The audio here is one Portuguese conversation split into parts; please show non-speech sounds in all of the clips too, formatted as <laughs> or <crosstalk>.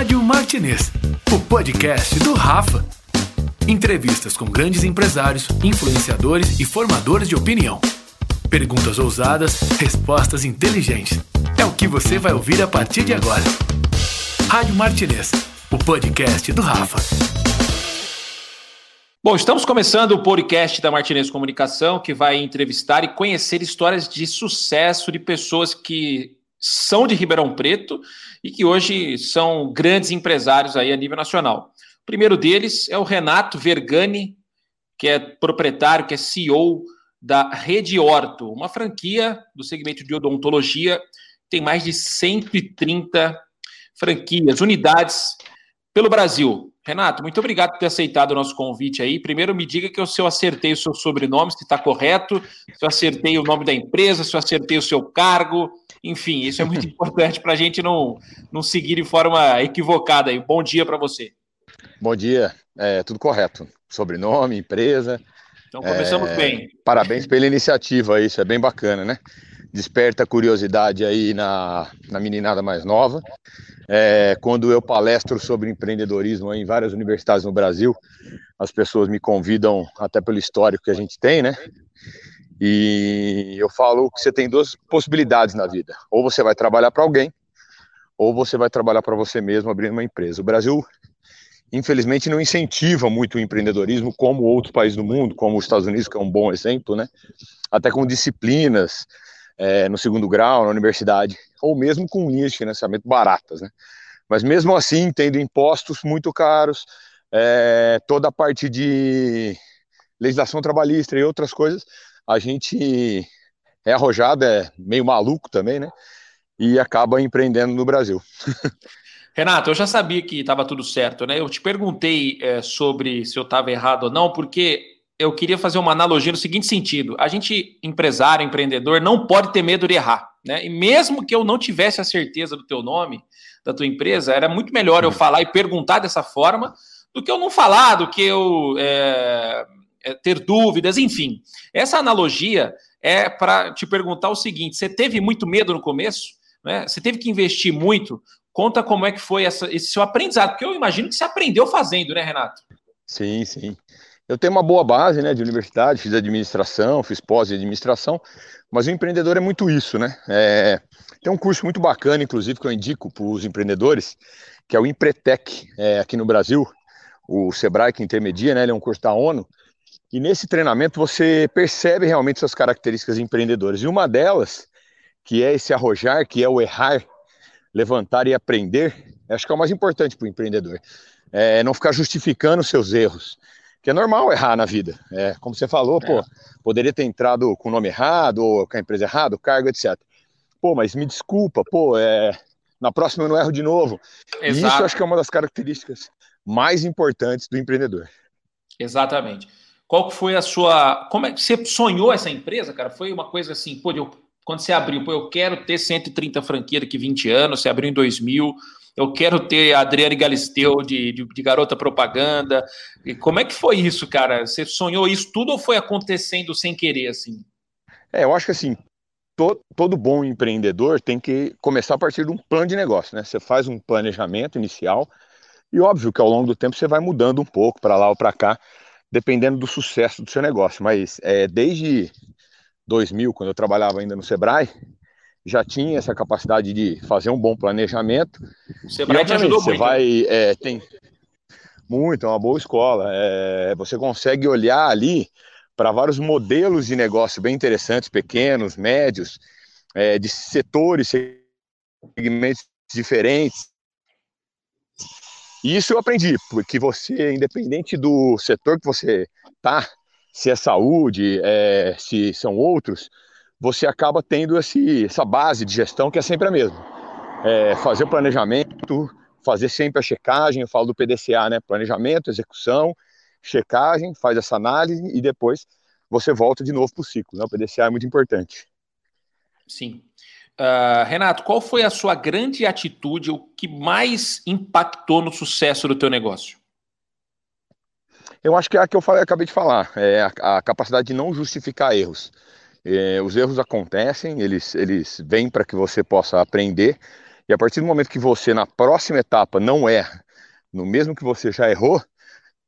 Rádio Martinez, o podcast do Rafa. Entrevistas com grandes empresários, influenciadores e formadores de opinião. Perguntas ousadas, respostas inteligentes. É o que você vai ouvir a partir de agora. Rádio Martinez, o podcast do Rafa. Bom, estamos começando o podcast da Martinez Comunicação, que vai entrevistar e conhecer histórias de sucesso de pessoas que são de Ribeirão Preto e que hoje são grandes empresários aí a nível nacional. O primeiro deles é o Renato Vergani, que é proprietário, que é CEO da Rede Orto, uma franquia do segmento de odontologia, tem mais de 130 franquias, unidades pelo Brasil. Renato, muito obrigado por ter aceitado o nosso convite aí. Primeiro, me diga que se eu acertei o seu sobrenome, se está correto, se eu acertei o nome da empresa, se eu acertei o seu cargo, enfim, isso é muito <laughs> importante para a gente não, não seguir de forma equivocada. Aí. Bom dia para você. Bom dia, é tudo correto. Sobrenome, empresa. Então começamos é, bem. Parabéns pela iniciativa, isso é bem bacana, né? Desperta curiosidade aí na, na meninada mais nova. É, quando eu palestro sobre empreendedorismo em várias universidades no Brasil, as pessoas me convidam, até pelo histórico que a gente tem, né? E eu falo que você tem duas possibilidades na vida: ou você vai trabalhar para alguém, ou você vai trabalhar para você mesmo abrindo uma empresa. O Brasil, infelizmente, não incentiva muito o empreendedorismo como outros países do mundo, como os Estados Unidos, que é um bom exemplo, né? Até com disciplinas é, no segundo grau, na universidade, ou mesmo com linhas de financiamento baratas, né? Mas mesmo assim, tendo impostos muito caros, é, toda a parte de legislação trabalhista e outras coisas, a gente é arrojado, é meio maluco também, né? E acaba empreendendo no Brasil. <laughs> Renato, eu já sabia que estava tudo certo, né? Eu te perguntei é, sobre se eu estava errado ou não, porque eu queria fazer uma analogia no seguinte sentido: a gente, empresário, empreendedor, não pode ter medo de errar, né? E mesmo que eu não tivesse a certeza do teu nome, da tua empresa, era muito melhor eu falar e perguntar dessa forma do que eu não falar, do que eu é, é, ter dúvidas, enfim. Essa analogia é para te perguntar o seguinte: você teve muito medo no começo? Né? Você teve que investir muito? Conta como é que foi essa, esse seu aprendizado, porque eu imagino que você aprendeu fazendo, né, Renato? Sim, sim. Eu tenho uma boa base né, de universidade, fiz administração, fiz pós em administração, mas o empreendedor é muito isso, né? É, tem um curso muito bacana, inclusive, que eu indico para os empreendedores, que é o Empretec, é, aqui no Brasil. O Sebrae que intermedia, né? Ele é um curso da ONU, e nesse treinamento você percebe realmente suas características empreendedoras. E uma delas, que é esse arrojar, que é o errar, levantar e aprender, acho que é o mais importante para o empreendedor. É não ficar justificando seus erros. Que é normal errar na vida. É, como você falou, é. pô, poderia ter entrado com o nome errado, ou com a empresa errada, o cargo, etc. Pô, mas me desculpa, pô, é, na próxima eu não erro de novo. Exato. Isso acho que é uma das características mais importantes do empreendedor. Exatamente. Qual que foi a sua. Como é que você sonhou essa empresa, cara? Foi uma coisa assim, pô, eu, quando você abriu, pô, eu quero ter 130 franquias daqui 20 anos, você abriu em 2000, eu quero ter a Adriane Galisteu de, de, de, garota propaganda. E como é que foi isso, cara? Você sonhou isso tudo ou foi acontecendo sem querer, assim? É, eu acho que assim, todo, todo bom empreendedor tem que começar a partir de um plano de negócio, né? Você faz um planejamento inicial e óbvio que ao longo do tempo você vai mudando um pouco para lá ou para cá dependendo do sucesso do seu negócio. Mas é, desde 2000, quando eu trabalhava ainda no Sebrae, já tinha essa capacidade de fazer um bom planejamento. O Sebrae e, te ajudou você muito. Vai, é, tem muito, é uma boa escola. É, você consegue olhar ali para vários modelos de negócio bem interessantes, pequenos, médios, é, de setores, segmentos diferentes, e isso eu aprendi, porque você, independente do setor que você tá, se é saúde, é, se são outros, você acaba tendo esse, essa base de gestão que é sempre a mesma. É, fazer o planejamento, fazer sempre a checagem, eu falo do PDCA, né? Planejamento, execução, checagem, faz essa análise e depois você volta de novo para o ciclo. Né? O PDCA é muito importante. Sim. Uh, Renato, qual foi a sua grande atitude, o que mais impactou no sucesso do teu negócio? Eu acho que é a que eu falei, acabei de falar, é a, a capacidade de não justificar erros. É, os erros acontecem, eles, eles vêm para que você possa aprender. E a partir do momento que você, na próxima etapa, não erra, no mesmo que você já errou,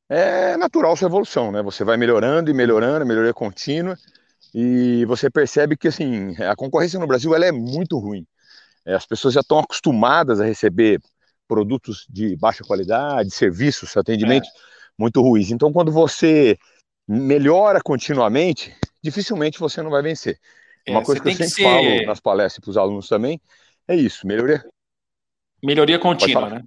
é natural sua evolução, né? Você vai melhorando e melhorando, melhoria contínua, e você percebe que, assim, a concorrência no Brasil, ela é muito ruim. É, as pessoas já estão acostumadas a receber produtos de baixa qualidade, serviços, atendimentos é. muito ruins. Então, quando você melhora continuamente, dificilmente você não vai vencer. É, Uma coisa que eu sempre que ser... falo nas palestras para os alunos também é isso, melhoria. Melhoria contínua, né?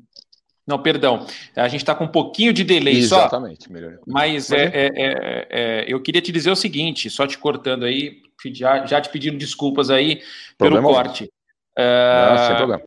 Não, perdão. A gente está com um pouquinho de delay Exatamente, só. Melhoria. Mas é, é, é, é, eu queria te dizer o seguinte, só te cortando aí, já, já te pedindo desculpas aí Problema pelo corte. Não, sem problema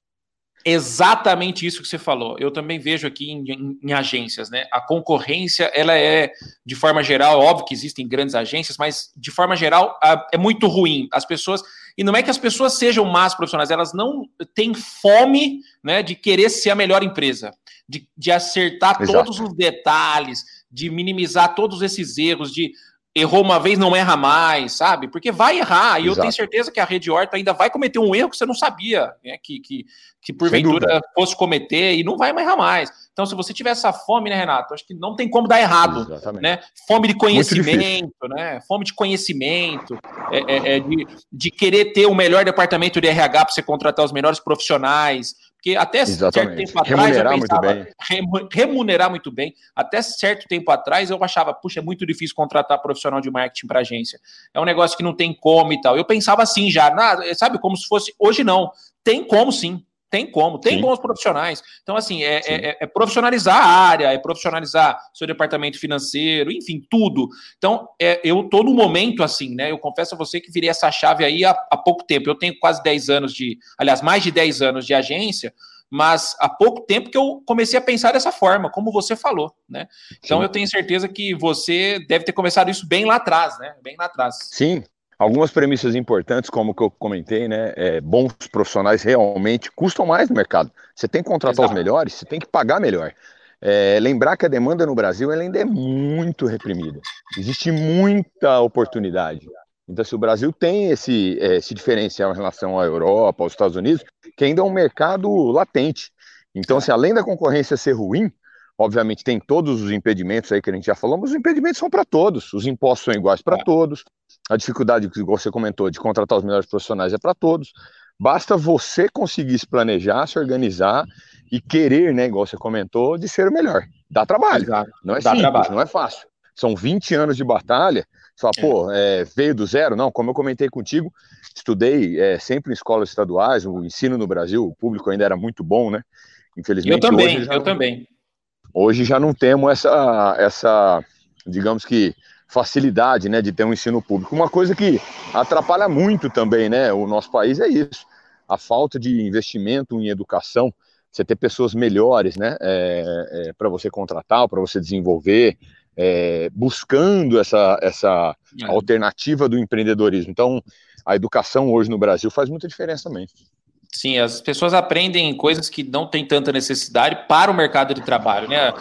exatamente isso que você falou. Eu também vejo aqui em, em, em, agências, né? A concorrência, ela é, de forma geral, óbvio que existem grandes agências, mas de forma geral é muito ruim. As pessoas. E não é que as pessoas sejam más profissionais, elas não têm fome né, de querer ser a melhor empresa, de, de acertar Exato. todos os detalhes, de minimizar todos esses erros, de errou uma vez, não erra mais, sabe? Porque vai errar, e Exato. eu tenho certeza que a Rede Horta ainda vai cometer um erro que você não sabia, né? Que, que, que porventura fosse cometer e não vai errar mais. Então, se você tiver essa fome, né, Renato? Acho que não tem como dar errado, Exatamente. né? Fome de conhecimento, né? Fome de conhecimento, é, é, é de, de querer ter o melhor departamento de RH para você contratar os melhores profissionais, porque até Exatamente. certo tempo atrás remunerar eu pensava, muito bem. remunerar muito bem. Até certo tempo atrás eu achava, puxa, é muito difícil contratar profissional de marketing para agência. É um negócio que não tem como e tal. Eu pensava assim já, na, sabe, como se fosse. Hoje não. Tem como sim. Tem como, tem Sim. bons profissionais. Então, assim, é, é, é, profissionalizar a área, é profissionalizar seu departamento financeiro, enfim, tudo. Então, é, eu tô no momento assim, né? Eu confesso a você que virei essa chave aí há, há pouco tempo. Eu tenho quase 10 anos de, aliás, mais de 10 anos de agência, mas há pouco tempo que eu comecei a pensar dessa forma, como você falou, né? Então Sim. eu tenho certeza que você deve ter começado isso bem lá atrás, né? Bem lá atrás. Sim, Algumas premissas importantes, como que eu comentei, né? É, bons profissionais realmente custam mais no mercado. Você tem que contratar Exato. os melhores, você tem que pagar melhor. É, lembrar que a demanda no Brasil ainda é muito reprimida. Existe muita oportunidade. Então, se o Brasil tem esse, é, esse diferencial em relação à Europa, aos Estados Unidos, que ainda é um mercado latente. Então, se além da concorrência ser ruim, obviamente tem todos os impedimentos aí que a gente já falou, mas os impedimentos são para todos. Os impostos são iguais para é. todos, a dificuldade que você comentou de contratar os melhores profissionais é para todos. Basta você conseguir se planejar, se organizar e querer, né, igual você comentou, de ser o melhor. Dá trabalho. Exato. Não é Dá simples, trabalho. não é fácil. São 20 anos de batalha. Só, é. pô, é, veio do zero? Não, como eu comentei contigo, estudei é, sempre em escolas estaduais, o ensino no Brasil, o público ainda era muito bom, né? Infelizmente. Eu também, eu não, também. Hoje já não temos essa, essa digamos que, facilidade né, de ter um ensino público. Uma coisa que atrapalha muito também né, o nosso país é isso, a falta de investimento em educação, você ter pessoas melhores né, é, é, para você contratar, para você desenvolver, é, buscando essa, essa é. alternativa do empreendedorismo. Então, a educação hoje no Brasil faz muita diferença também. Sim, as pessoas aprendem coisas que não têm tanta necessidade para o mercado de trabalho, né?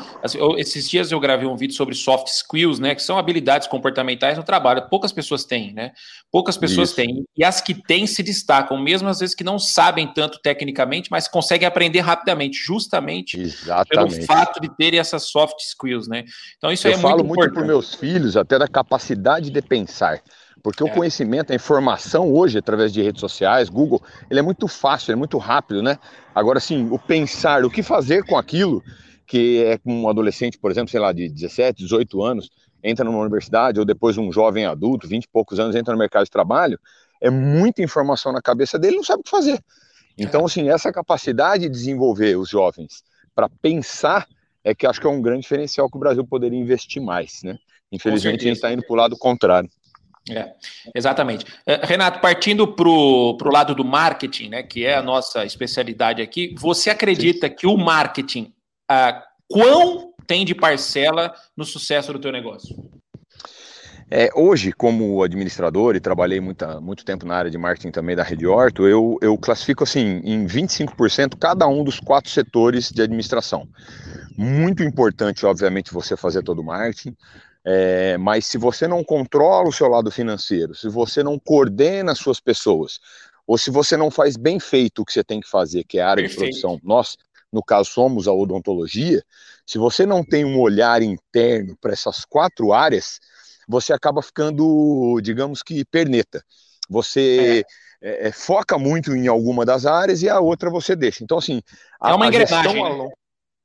Esses dias eu gravei um vídeo sobre soft skills, né? Que são habilidades comportamentais no trabalho. Poucas pessoas têm, né? Poucas pessoas Isso. têm. E as que têm se destacam, mesmo às vezes que não sabem tanto tecnicamente, mas conseguem aprender rapidamente, justamente Exatamente. pelo fato de terem essas soft skills, né? Então isso eu é muito importante. Eu falo muito para meus filhos, até da capacidade de pensar. Porque é. o conhecimento, a informação hoje, através de redes sociais, Google, ele é muito fácil, é muito rápido, né? Agora, sim, o pensar, o que fazer com aquilo, que é um adolescente, por exemplo, sei lá, de 17, 18 anos, entra numa universidade, ou depois um jovem adulto, 20 e poucos anos, entra no mercado de trabalho, é muita informação na cabeça dele, não sabe o que fazer. Então, assim, essa capacidade de desenvolver os jovens para pensar é que acho que é um grande diferencial que o Brasil poderia investir mais, né? Infelizmente, a gente está indo para o lado contrário. É, exatamente. É, Renato, partindo para o lado do marketing, né, que é a nossa especialidade aqui, você acredita que o marketing, ah, quão tem de parcela no sucesso do teu negócio? É, hoje, como administrador, e trabalhei muita, muito tempo na área de marketing também da Rede Horto, eu, eu classifico assim em 25% cada um dos quatro setores de administração. Muito importante, obviamente, você fazer todo o marketing, é, mas se você não controla o seu lado financeiro, se você não coordena as suas pessoas, ou se você não faz bem feito o que você tem que fazer, que é a área Perfeito. de produção. Nós, no caso, somos a odontologia. Se você não tem um olhar interno para essas quatro áreas, você acaba ficando, digamos que, perneta. Você é. É, é foca muito em alguma das áreas e a outra você deixa. Então, assim. A, é uma engrenagem. Né?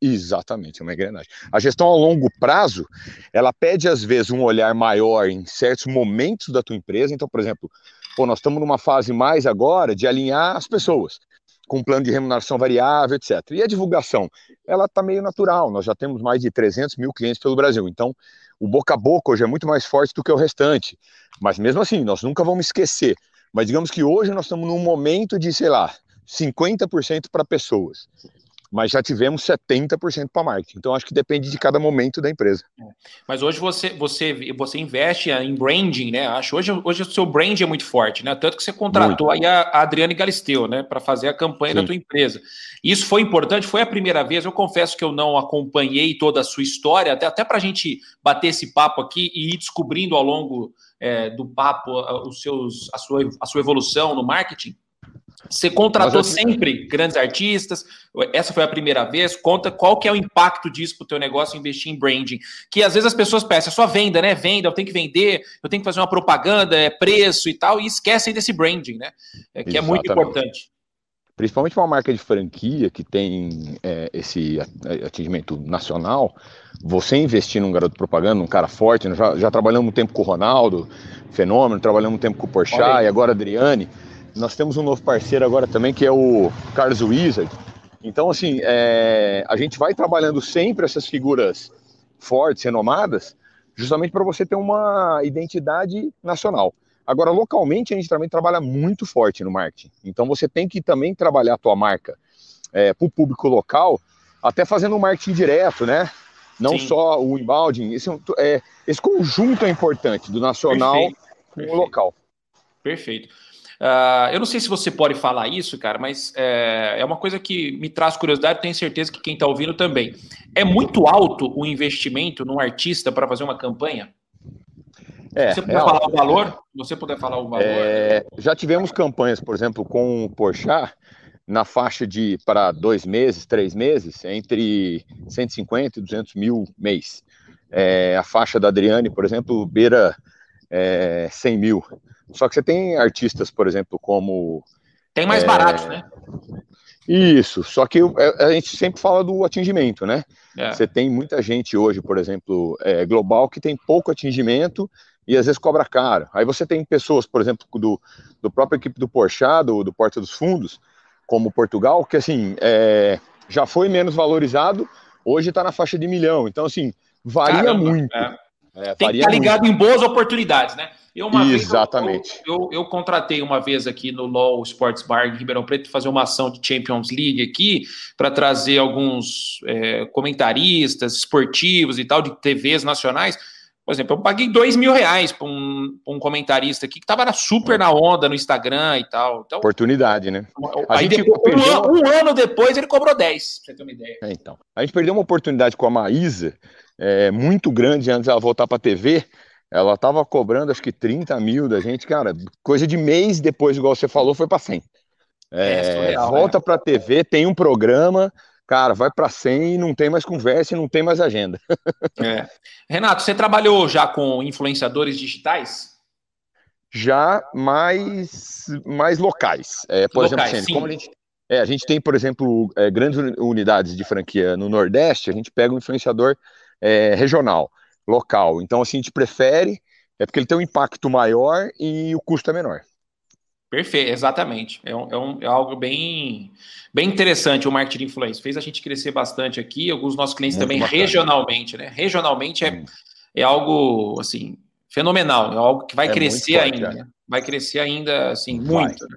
Exatamente, é uma engrenagem. A gestão a longo prazo, ela pede às vezes um olhar maior em certos momentos da tua empresa. Então, por exemplo, pô, nós estamos numa fase mais agora de alinhar as pessoas com um plano de remuneração variável, etc. E a divulgação, ela está meio natural. Nós já temos mais de 300 mil clientes pelo Brasil. Então, o boca a boca hoje é muito mais forte do que o restante. Mas mesmo assim, nós nunca vamos esquecer. Mas digamos que hoje nós estamos num momento de, sei lá, 50% para pessoas mas já tivemos 70% para marketing. Então acho que depende de cada momento da empresa. É. Mas hoje você você você investe em branding, né? Acho hoje hoje o seu brand é muito forte, né? Tanto que você contratou muito. aí a Adriane Galisteu, né, para fazer a campanha Sim. da tua empresa. Isso foi importante, foi a primeira vez. Eu confesso que eu não acompanhei toda a sua história, até até para a gente bater esse papo aqui e ir descobrindo ao longo é, do papo os seus a sua a sua evolução no marketing. Você contratou assim, sempre grandes artistas? Essa foi a primeira vez? Conta qual que é o impacto disso para o teu negócio investir em branding? Que às vezes as pessoas pensam, é só venda, né? Venda, eu tenho que vender, eu tenho que fazer uma propaganda, é preço e tal, e esquecem desse branding, né? É, que Exatamente. é muito importante. Principalmente uma marca de franquia que tem é, esse atingimento nacional, você investir num garoto propaganda, num cara forte, já, já trabalhamos um tempo com o Ronaldo, Fenômeno, trabalhamos um tempo com o Porchat e agora Adriane nós temos um novo parceiro agora também, que é o Carlos Wizard. Então, assim, é, a gente vai trabalhando sempre essas figuras fortes, renomadas, justamente para você ter uma identidade nacional. Agora, localmente, a gente também trabalha muito forte no marketing. Então, você tem que também trabalhar a tua marca é, para o público local, até fazendo um marketing direto, né? Não Sim. só o inbound. Esse, é, esse conjunto é importante, do nacional Perfeito. com Perfeito. o local. Perfeito. Uh, eu não sei se você pode falar isso, cara, mas é, é uma coisa que me traz curiosidade, tenho certeza que quem está ouvindo também. É muito alto o investimento num artista para fazer uma campanha? É, você puder é falar alto. o valor? Você puder falar o valor? É, já tivemos campanhas, por exemplo, com o Porchat, na faixa de para dois meses, três meses, entre 150 e 200 mil mês. É, a faixa da Adriane, por exemplo, beira é, 100 mil. Só que você tem artistas, por exemplo, como. Tem mais é, baratos, né? Isso, só que é, a gente sempre fala do atingimento, né? É. Você tem muita gente hoje, por exemplo, é, global, que tem pouco atingimento e às vezes cobra caro. Aí você tem pessoas, por exemplo, do, do próprio equipe do Porchat, do, do Porta dos Fundos, como Portugal, que assim, é, já foi menos valorizado, hoje está na faixa de milhão. Então, assim, varia Caramba, muito. É. É, tem que estar ligado muito. em boas oportunidades, né? Eu, uma Exatamente. Vez, eu, eu, eu, contratei uma vez aqui no LOL Sports Bar em Ribeirão Preto fazer uma ação de Champions League aqui para trazer alguns é, comentaristas esportivos e tal de TVs nacionais. Por exemplo, eu paguei dois mil reais para um, um, comentarista aqui que estava super na onda no Instagram e tal. Então, Oportunidade, né? A gente depois, perdeu... um, um, ano depois ele cobrou 10, pra você ter uma ideia. É, então. A gente perdeu uma oportunidade com a Maísa, é, muito grande antes dela voltar para a TV. Ela estava cobrando acho que 30 mil da gente, cara. Coisa de mês depois, igual você falou, foi para 100. É, é volta né? para a TV, tem um programa, cara, vai para 100 e não tem mais conversa e não tem mais agenda. É. Renato, você trabalhou já com influenciadores digitais? Já mais, mais locais. É, por locais, exemplo, assim, como a gente, é, a gente tem, por exemplo, é, grandes unidades de franquia no Nordeste, a gente pega um influenciador é, regional, local. Então, assim, a gente prefere, é porque ele tem um impacto maior e o custo é menor. Perfeito, exatamente. É, um, é, um, é, algo bem, bem interessante o marketing influência. Fez a gente crescer bastante aqui, alguns nossos clientes Muito também bacana. regionalmente, né? Regionalmente é, é algo assim fenomenal, é algo que vai é crescer forte, ainda, é. né? vai crescer ainda assim muito. Né?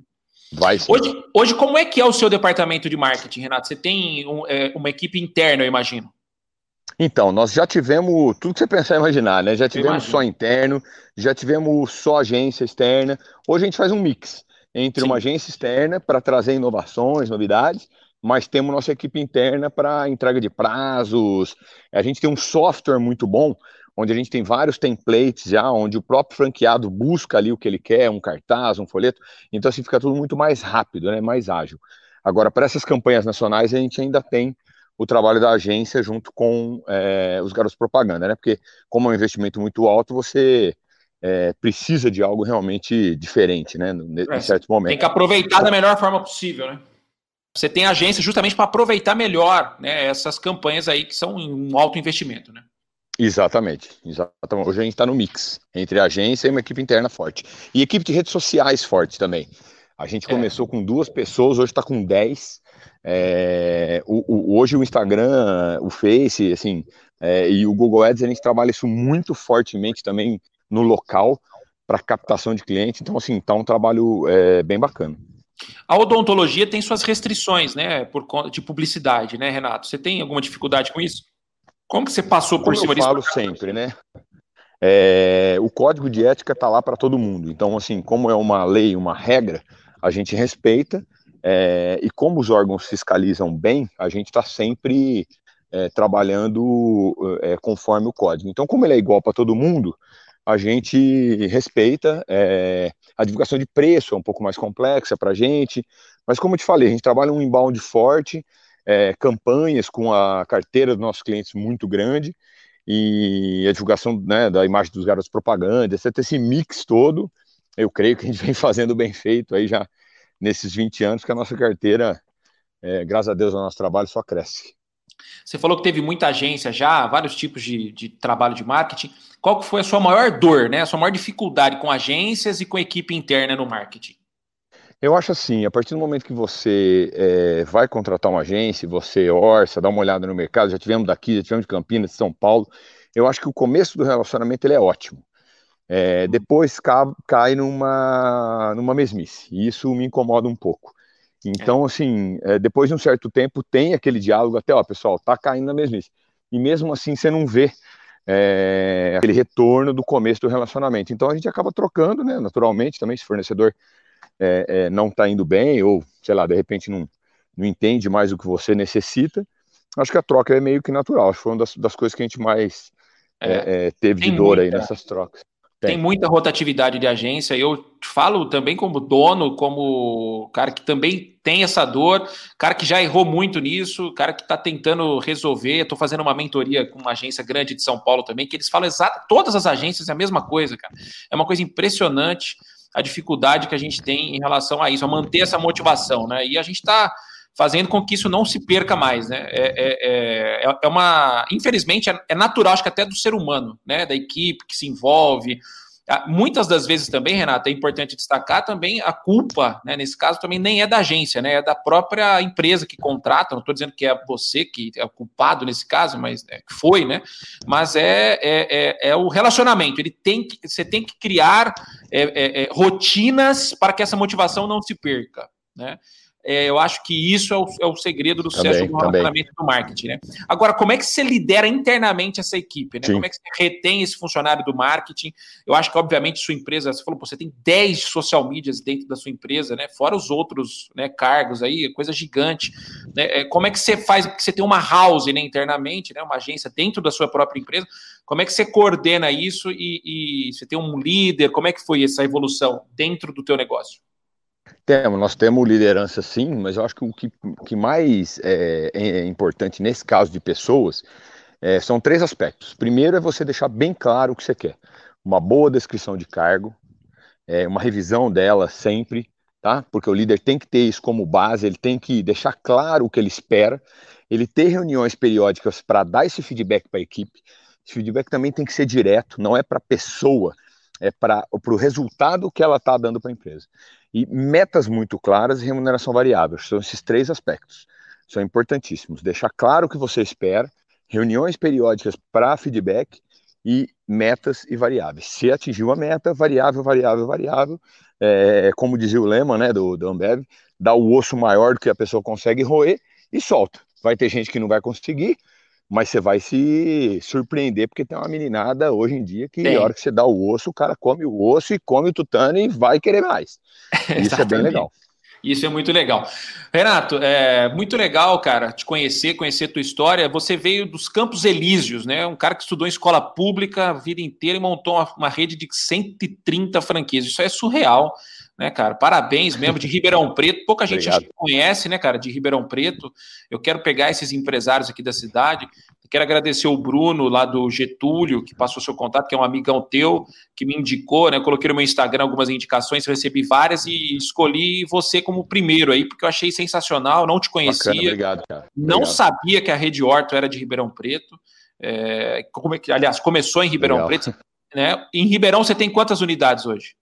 Vai sim. Hoje, hoje, como é que é o seu departamento de marketing, Renato? Você tem um, é, uma equipe interna, eu imagino. Então, nós já tivemos tudo que você pensar e imaginar, né? Já tivemos só interno, já tivemos só agência externa. Hoje a gente faz um mix entre Sim. uma agência externa para trazer inovações, novidades, mas temos nossa equipe interna para entrega de prazos. A gente tem um software muito bom. onde a gente tem vários templates já, onde o próprio franqueado busca ali o que ele quer, um cartaz, um folheto, então assim fica tudo muito mais rápido, né, mais ágil. Agora, para essas campanhas nacionais, a gente ainda tem o trabalho da agência junto com é, os garotos propaganda, né, porque como é um investimento muito alto, você é, precisa de algo realmente diferente, né, em é, certo momento. Tem que aproveitar da melhor forma possível, né? Você tem agência justamente para aproveitar melhor né, essas campanhas aí que são um alto investimento, né? Exatamente, exatamente. Hoje a gente está no mix entre agência e uma equipe interna forte. E equipe de redes sociais forte também. A gente é. começou com duas pessoas, hoje está com dez. É, o, o, hoje o Instagram, o Face, assim, é, e o Google Ads, a gente trabalha isso muito fortemente também no local para captação de cliente. Então, assim, tá um trabalho é, bem bacana. A odontologia tem suas restrições, né, por conta de publicidade, né, Renato? Você tem alguma dificuldade com isso? Como que você passou por Como cima eu disso? Eu falo sempre, né? É, o código de ética está lá para todo mundo. Então, assim, como é uma lei, uma regra, a gente respeita. É, e como os órgãos fiscalizam bem, a gente está sempre é, trabalhando é, conforme o código. Então, como ele é igual para todo mundo, a gente respeita. É, a divulgação de preço é um pouco mais complexa para a gente, mas como eu te falei, a gente trabalha um inbound forte, é, campanhas com a carteira dos nossos clientes muito grande e a divulgação né, da imagem dos garotos propaganda, etc. Esse mix todo, eu creio que a gente vem <laughs> fazendo bem feito aí já nesses 20 anos, que a nossa carteira, é, graças a Deus, o nosso trabalho só cresce. Você falou que teve muita agência já, vários tipos de, de trabalho de marketing. Qual que foi a sua maior dor, né? A sua maior dificuldade com agências e com equipe interna no marketing? Eu acho assim, a partir do momento que você é, vai contratar uma agência, você orça, dá uma olhada no mercado, já tivemos daqui, já tivemos de Campinas, de São Paulo, eu acho que o começo do relacionamento ele é ótimo. É, depois cai, cai numa, numa mesmice, e isso me incomoda um pouco. Então, é. assim, é, depois de um certo tempo, tem aquele diálogo até, ó, pessoal, tá caindo na mesmice. E mesmo assim, você não vê é, aquele retorno do começo do relacionamento. Então, a gente acaba trocando, né, naturalmente, também, se o fornecedor é, é, não está indo bem, ou, sei lá, de repente não, não entende mais o que você necessita, acho que a troca é meio que natural. Acho que foi uma das, das coisas que a gente mais é, teve de dor muita, aí nessas trocas. Tem. tem. muita rotatividade de agência. Eu falo também como dono, como cara que também tem essa dor, cara que já errou muito nisso, cara que está tentando resolver. Estou fazendo uma mentoria com uma agência grande de São Paulo também, que eles falam exato, todas as agências é a mesma coisa, cara. É uma coisa impressionante a dificuldade que a gente tem em relação a isso, a manter essa motivação, né? E a gente está fazendo com que isso não se perca mais, né? É, é, é, é uma, infelizmente, é, é, natural, acho que até do ser humano, né? Da equipe que se envolve. Ah, muitas das vezes também, Renata, é importante destacar também a culpa, né? Nesse caso também nem é da agência, né? É da própria empresa que contrata. Não estou dizendo que é você que é o culpado nesse caso, mas é, foi, né? Mas é, é, é, é, o relacionamento. Ele tem que, você tem que criar é, rotinas para que essa motivação não se perca, né? É, eu acho que isso é o, é o segredo do sucesso também, do relacionamento do marketing, né? Agora, como é que você lidera internamente essa equipe, né? Como é que você retém esse funcionário do marketing? Eu acho que, obviamente, sua empresa, você falou, você tem 10 social medias dentro da sua empresa, né? Fora os outros né, cargos aí, coisa gigante. Né? É, como é que você faz, que você tem uma house né, internamente, né? Uma agência dentro da sua própria empresa, como é que você coordena isso e, e você tem um líder? Como é que foi essa evolução dentro do teu negócio? Temos, nós temos liderança sim, mas eu acho que o que, que mais é, é importante nesse caso de pessoas é, são três aspectos. Primeiro é você deixar bem claro o que você quer. Uma boa descrição de cargo, é, uma revisão dela sempre, tá? Porque o líder tem que ter isso como base, ele tem que deixar claro o que ele espera, ele ter reuniões periódicas para dar esse feedback para a equipe. Esse feedback também tem que ser direto, não é para a pessoa, é para o resultado que ela está dando para a empresa. E metas muito claras e remuneração variável. São esses três aspectos. São importantíssimos. Deixar claro o que você espera, reuniões periódicas para feedback e metas e variáveis. Se atingiu a meta, variável, variável, variável, é, como dizia o lema né, do, do Ambev, dá o osso maior do que a pessoa consegue roer e solta. Vai ter gente que não vai conseguir, mas você vai se surpreender, porque tem uma meninada hoje em dia que, na hora que você dá o osso, o cara come o osso e come o tutano e vai querer mais. <laughs> Isso é bem legal. Isso é muito legal. Renato, é muito legal, cara, te conhecer, conhecer tua história. Você veio dos Campos Elíseos, né? Um cara que estudou em escola pública a vida inteira e montou uma, uma rede de 130 franquias. Isso é surreal né, cara? Parabéns mesmo de Ribeirão Preto. Pouca gente conhece, né, cara, de Ribeirão Preto. Eu quero pegar esses empresários aqui da cidade. quero agradecer o Bruno lá do Getúlio, que passou seu contato, que é um amigão teu, que me indicou, né? Eu coloquei no meu Instagram algumas indicações, recebi várias e escolhi você como primeiro aí, porque eu achei sensacional, não te conhecia. Bacana, obrigado, cara. Não obrigado. sabia que a Rede Horto era de Ribeirão Preto. É, como, é aliás, começou em Ribeirão Legal. Preto. Né? Em Ribeirão você tem quantas unidades hoje?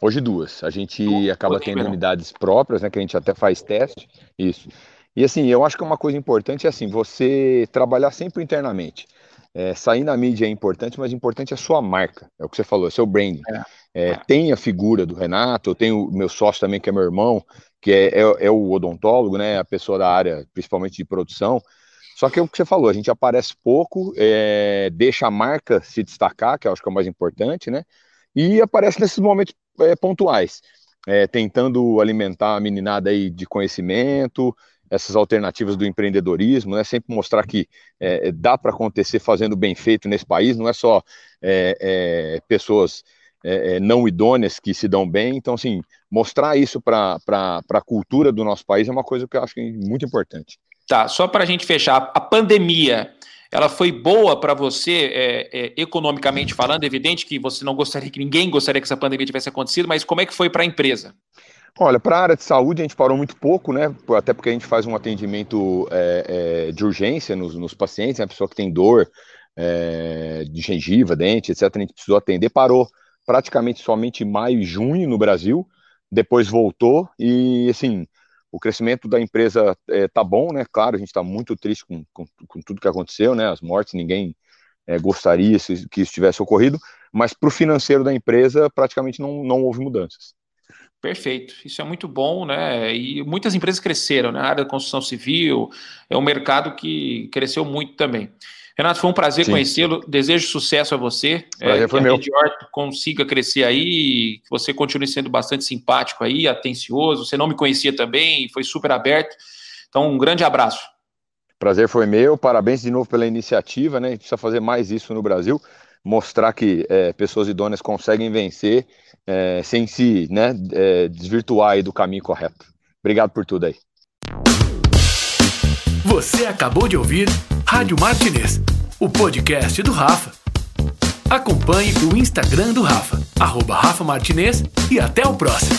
Hoje duas. A gente duas, acaba tendo unidades próprias, né? Que a gente até faz teste. Isso. E assim, eu acho que uma coisa importante é assim, você trabalhar sempre internamente. É, sair na mídia é importante, mas importante é a sua marca. É o que você falou, é seu branding. É. É, tem a figura do Renato, eu tenho o meu sócio também, que é meu irmão, que é, é, é, o odontólogo, né? A pessoa da área, principalmente de produção. Só que é o que você falou, a gente aparece pouco, é, deixa a marca se destacar, que eu acho que é o mais importante, né? E aparece nesses momentos é, pontuais, é, tentando alimentar a meninada aí de conhecimento, essas alternativas do empreendedorismo, né? Sempre mostrar que é, dá para acontecer fazendo bem feito nesse país, não é só é, é, pessoas é, não idôneas que se dão bem. Então, assim, mostrar isso para a cultura do nosso país é uma coisa que eu acho muito importante. Tá, só para a gente fechar, a pandemia ela foi boa para você, é, é, economicamente falando, é evidente que você não gostaria que ninguém gostaria que essa pandemia tivesse acontecido, mas como é que foi para a empresa? Olha, para a área de saúde a gente parou muito pouco, né? Até porque a gente faz um atendimento é, é, de urgência nos, nos, pacientes, né? a pessoa que tem dor é, de gengiva, dente, etc. A gente precisou atender, parou praticamente somente maio e junho no Brasil, depois voltou e assim o crescimento da empresa é, tá bom, né? Claro, a gente está muito triste com, com, com, tudo que aconteceu, né? As mortes, ninguém é, gostaria que isso tivesse ocorrido, mas para o financeiro da empresa praticamente não, não houve mudanças. Perfeito, isso é muito bom, né? E muitas empresas cresceram, né? A área da construção civil é um mercado que cresceu muito também. Renato, foi um prazer conhecê-lo. Desejo sucesso a você. Prazer é, foi que meu. a Rede Horto consiga crescer aí, que você continue sendo bastante simpático aí, atencioso. Você não me conhecia também, foi super aberto. Então, um grande abraço. Prazer foi meu. Parabéns de novo pela iniciativa, né? A gente precisa fazer mais isso no Brasil, mostrar que é, pessoas idôneas conseguem vencer é, sem se né, é, desvirtuar do caminho correto. Obrigado por tudo aí. Você acabou de ouvir Rádio Martinez, o podcast do Rafa. Acompanhe o Instagram do Rafa, arroba Rafa Martinez, e até o próximo.